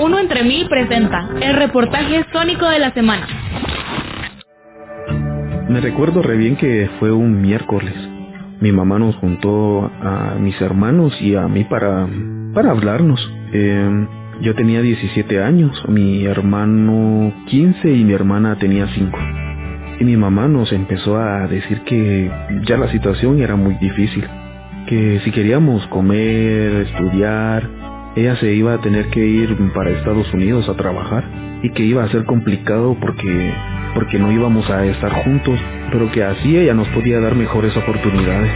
Uno entre mil presenta el reportaje sónico de la semana. Me recuerdo re bien que fue un miércoles. Mi mamá nos juntó a mis hermanos y a mí para, para hablarnos. Eh, yo tenía 17 años, mi hermano 15 y mi hermana tenía 5. Y mi mamá nos empezó a decir que ya la situación era muy difícil, que si queríamos comer, estudiar, ella se iba a tener que ir para Estados Unidos a trabajar y que iba a ser complicado porque porque no íbamos a estar juntos, pero que así ella nos podía dar mejores oportunidades.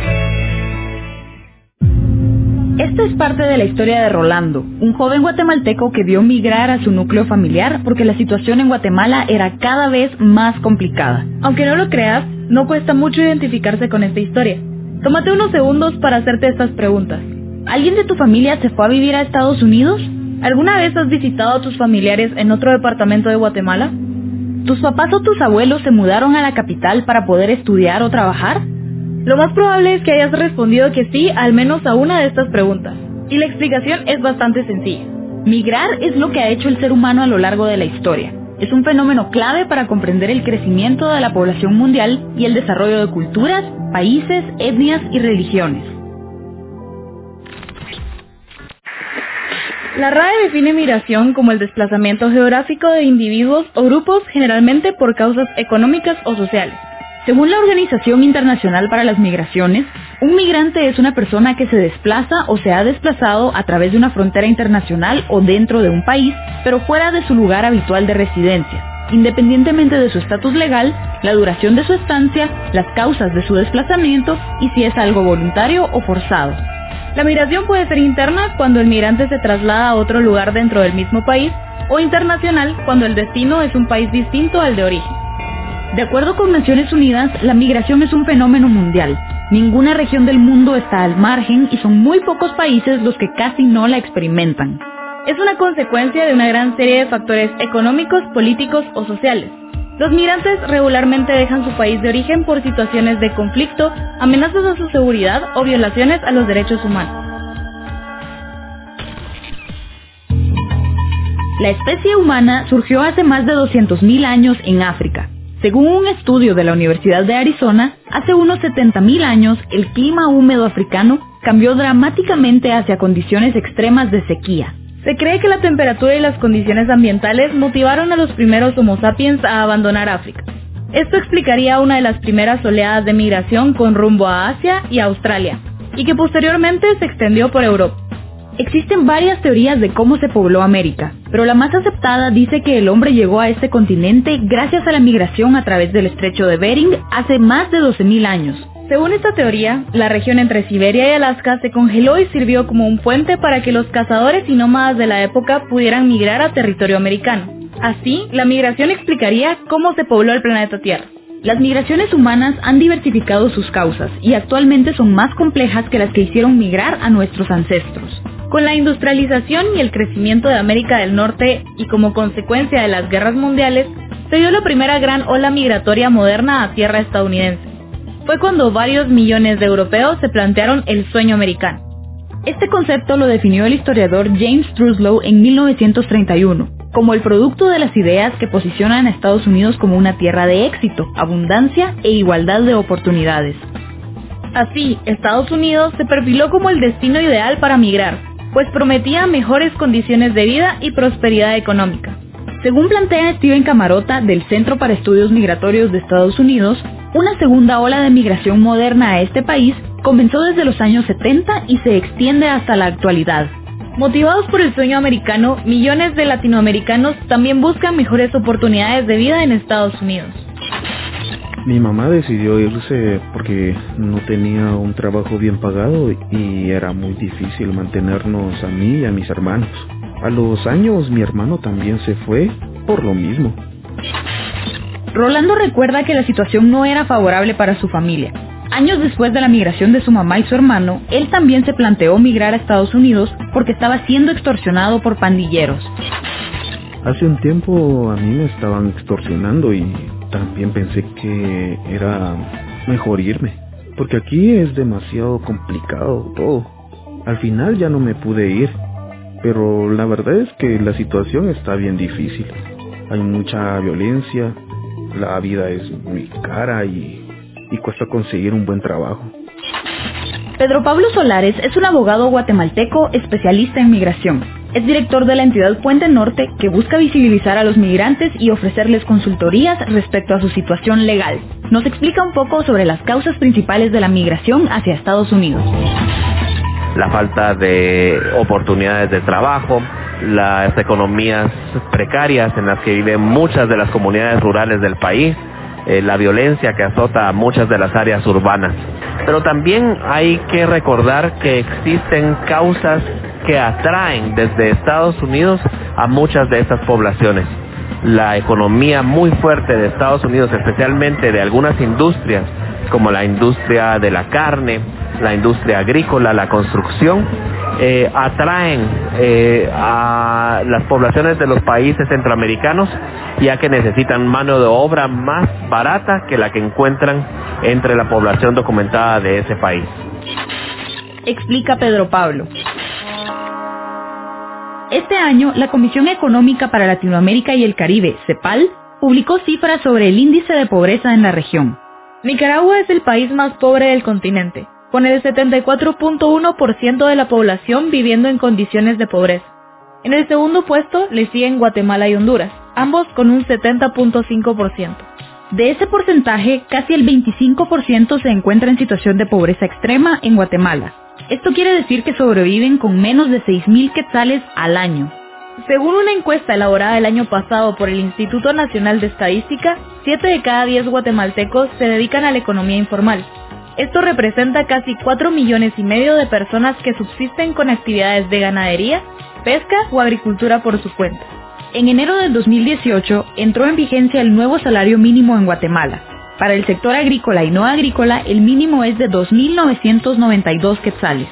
Esta es parte de la historia de Rolando, un joven guatemalteco que vio migrar a su núcleo familiar porque la situación en Guatemala era cada vez más complicada. Aunque no lo creas, no cuesta mucho identificarse con esta historia. Tómate unos segundos para hacerte estas preguntas. ¿Alguien de tu familia se fue a vivir a Estados Unidos? ¿Alguna vez has visitado a tus familiares en otro departamento de Guatemala? ¿Tus papás o tus abuelos se mudaron a la capital para poder estudiar o trabajar? Lo más probable es que hayas respondido que sí al menos a una de estas preguntas. Y la explicación es bastante sencilla. Migrar es lo que ha hecho el ser humano a lo largo de la historia. Es un fenómeno clave para comprender el crecimiento de la población mundial y el desarrollo de culturas, países, etnias y religiones. La RAE define migración como el desplazamiento geográfico de individuos o grupos generalmente por causas económicas o sociales según la Organización Internacional para las Migraciones, un migrante es una persona que se desplaza o se ha desplazado a través de una frontera internacional o dentro de un país, pero fuera de su lugar habitual de residencia, independientemente de su estatus legal, la duración de su estancia, las causas de su desplazamiento y si es algo voluntario o forzado. La migración puede ser interna cuando el migrante se traslada a otro lugar dentro del mismo país o internacional cuando el destino es un país distinto al de origen. De acuerdo con Naciones Unidas, la migración es un fenómeno mundial. Ninguna región del mundo está al margen y son muy pocos países los que casi no la experimentan. Es una consecuencia de una gran serie de factores económicos, políticos o sociales. Los migrantes regularmente dejan su país de origen por situaciones de conflicto, amenazas a su seguridad o violaciones a los derechos humanos. La especie humana surgió hace más de 200.000 años en África. Según un estudio de la Universidad de Arizona, hace unos 70.000 años el clima húmedo africano cambió dramáticamente hacia condiciones extremas de sequía. Se cree que la temperatura y las condiciones ambientales motivaron a los primeros Homo sapiens a abandonar África. Esto explicaría una de las primeras oleadas de migración con rumbo a Asia y Australia, y que posteriormente se extendió por Europa. Existen varias teorías de cómo se pobló América, pero la más aceptada dice que el hombre llegó a este continente gracias a la migración a través del estrecho de Bering hace más de 12.000 años. Según esta teoría, la región entre Siberia y Alaska se congeló y sirvió como un puente para que los cazadores y nómadas de la época pudieran migrar a territorio americano. Así, la migración explicaría cómo se pobló el planeta Tierra. Las migraciones humanas han diversificado sus causas y actualmente son más complejas que las que hicieron migrar a nuestros ancestros. Con la industrialización y el crecimiento de América del Norte y como consecuencia de las guerras mundiales, se dio la primera gran ola migratoria moderna a tierra estadounidense. Fue cuando varios millones de europeos se plantearon el sueño americano. Este concepto lo definió el historiador James Truslow en 1931 como el producto de las ideas que posicionan a Estados Unidos como una tierra de éxito, abundancia e igualdad de oportunidades. Así, Estados Unidos se perfiló como el destino ideal para migrar, pues prometía mejores condiciones de vida y prosperidad económica. Según plantea Steven Camarota del Centro para Estudios Migratorios de Estados Unidos, una segunda ola de migración moderna a este país comenzó desde los años 70 y se extiende hasta la actualidad. Motivados por el sueño americano, millones de latinoamericanos también buscan mejores oportunidades de vida en Estados Unidos. Mi mamá decidió irse porque no tenía un trabajo bien pagado y era muy difícil mantenernos a mí y a mis hermanos. A los años mi hermano también se fue por lo mismo. Rolando recuerda que la situación no era favorable para su familia. Años después de la migración de su mamá y su hermano, él también se planteó migrar a Estados Unidos porque estaba siendo extorsionado por pandilleros. Hace un tiempo a mí me estaban extorsionando y también pensé que era mejor irme, porque aquí es demasiado complicado todo. Al final ya no me pude ir, pero la verdad es que la situación está bien difícil. Hay mucha violencia, la vida es muy cara y, y cuesta conseguir un buen trabajo. Pedro Pablo Solares es un abogado guatemalteco especialista en migración. Es director de la entidad Puente Norte que busca visibilizar a los migrantes y ofrecerles consultorías respecto a su situación legal. Nos explica un poco sobre las causas principales de la migración hacia Estados Unidos. La falta de oportunidades de trabajo, las economías precarias en las que viven muchas de las comunidades rurales del país, eh, la violencia que azota a muchas de las áreas urbanas. Pero también hay que recordar que existen causas que atraen desde Estados Unidos a muchas de estas poblaciones. La economía muy fuerte de Estados Unidos, especialmente de algunas industrias, como la industria de la carne, la industria agrícola, la construcción, eh, atraen eh, a las poblaciones de los países centroamericanos ya que necesitan mano de obra más barata que la que encuentran entre la población documentada de ese país. Explica Pedro Pablo. Este año, la Comisión Económica para Latinoamérica y el Caribe, CEPAL, publicó cifras sobre el índice de pobreza en la región. Nicaragua es el país más pobre del continente, con el 74.1% de la población viviendo en condiciones de pobreza. En el segundo puesto le siguen Guatemala y Honduras, ambos con un 70.5%. De ese porcentaje, casi el 25% se encuentra en situación de pobreza extrema en Guatemala. Esto quiere decir que sobreviven con menos de 6.000 quetzales al año. Según una encuesta elaborada el año pasado por el Instituto Nacional de Estadística, 7 de cada 10 guatemaltecos se dedican a la economía informal, esto representa casi 4 millones y medio de personas que subsisten con actividades de ganadería, pesca o agricultura por su cuenta. En enero del 2018 entró en vigencia el nuevo salario mínimo en Guatemala. Para el sector agrícola y no agrícola, el mínimo es de 2.992 quetzales.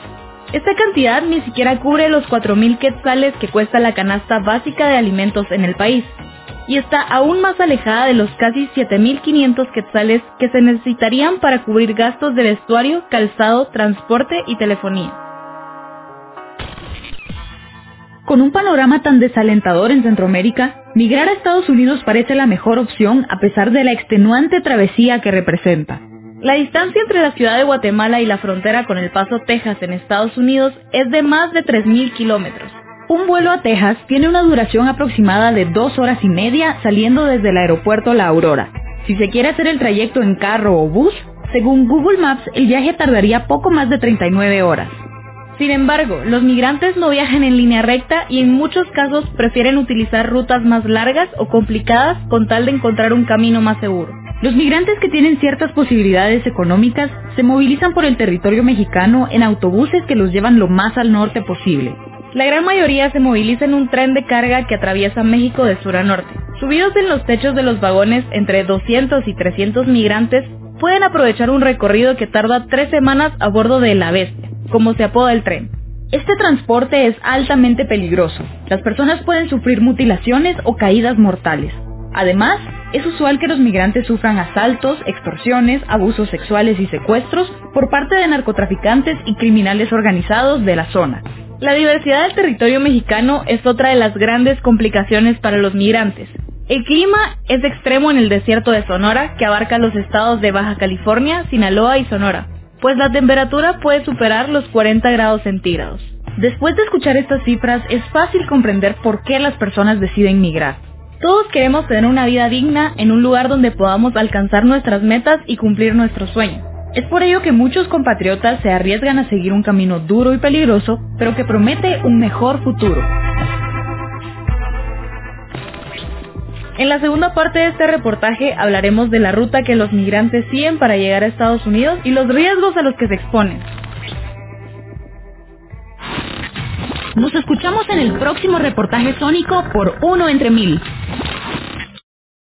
Esta cantidad ni siquiera cubre los 4.000 quetzales que cuesta la canasta básica de alimentos en el país, y está aún más alejada de los casi 7.500 quetzales que se necesitarían para cubrir gastos de vestuario, calzado, transporte y telefonía. Con un panorama tan desalentador en Centroamérica, migrar a Estados Unidos parece la mejor opción a pesar de la extenuante travesía que representa. La distancia entre la ciudad de Guatemala y la frontera con El Paso, Texas, en Estados Unidos, es de más de 3.000 kilómetros. Un vuelo a Texas tiene una duración aproximada de dos horas y media saliendo desde el aeropuerto La Aurora. Si se quiere hacer el trayecto en carro o bus, según Google Maps, el viaje tardaría poco más de 39 horas. Sin embargo, los migrantes no viajan en línea recta y en muchos casos prefieren utilizar rutas más largas o complicadas con tal de encontrar un camino más seguro. Los migrantes que tienen ciertas posibilidades económicas se movilizan por el territorio mexicano en autobuses que los llevan lo más al norte posible. La gran mayoría se moviliza en un tren de carga que atraviesa México de sur a norte. Subidos en los techos de los vagones, entre 200 y 300 migrantes pueden aprovechar un recorrido que tarda tres semanas a bordo de La Bestia, como se apoda el tren. Este transporte es altamente peligroso. Las personas pueden sufrir mutilaciones o caídas mortales. Además, es usual que los migrantes sufran asaltos, extorsiones, abusos sexuales y secuestros por parte de narcotraficantes y criminales organizados de la zona. La diversidad del territorio mexicano es otra de las grandes complicaciones para los migrantes. El clima es extremo en el desierto de Sonora, que abarca los estados de Baja California, Sinaloa y Sonora, pues la temperatura puede superar los 40 grados centígrados. Después de escuchar estas cifras, es fácil comprender por qué las personas deciden migrar. Todos queremos tener una vida digna en un lugar donde podamos alcanzar nuestras metas y cumplir nuestros sueños. Es por ello que muchos compatriotas se arriesgan a seguir un camino duro y peligroso, pero que promete un mejor futuro. En la segunda parte de este reportaje hablaremos de la ruta que los migrantes siguen para llegar a Estados Unidos y los riesgos a los que se exponen. Nos escuchamos en el próximo reportaje sónico por Uno entre Mil.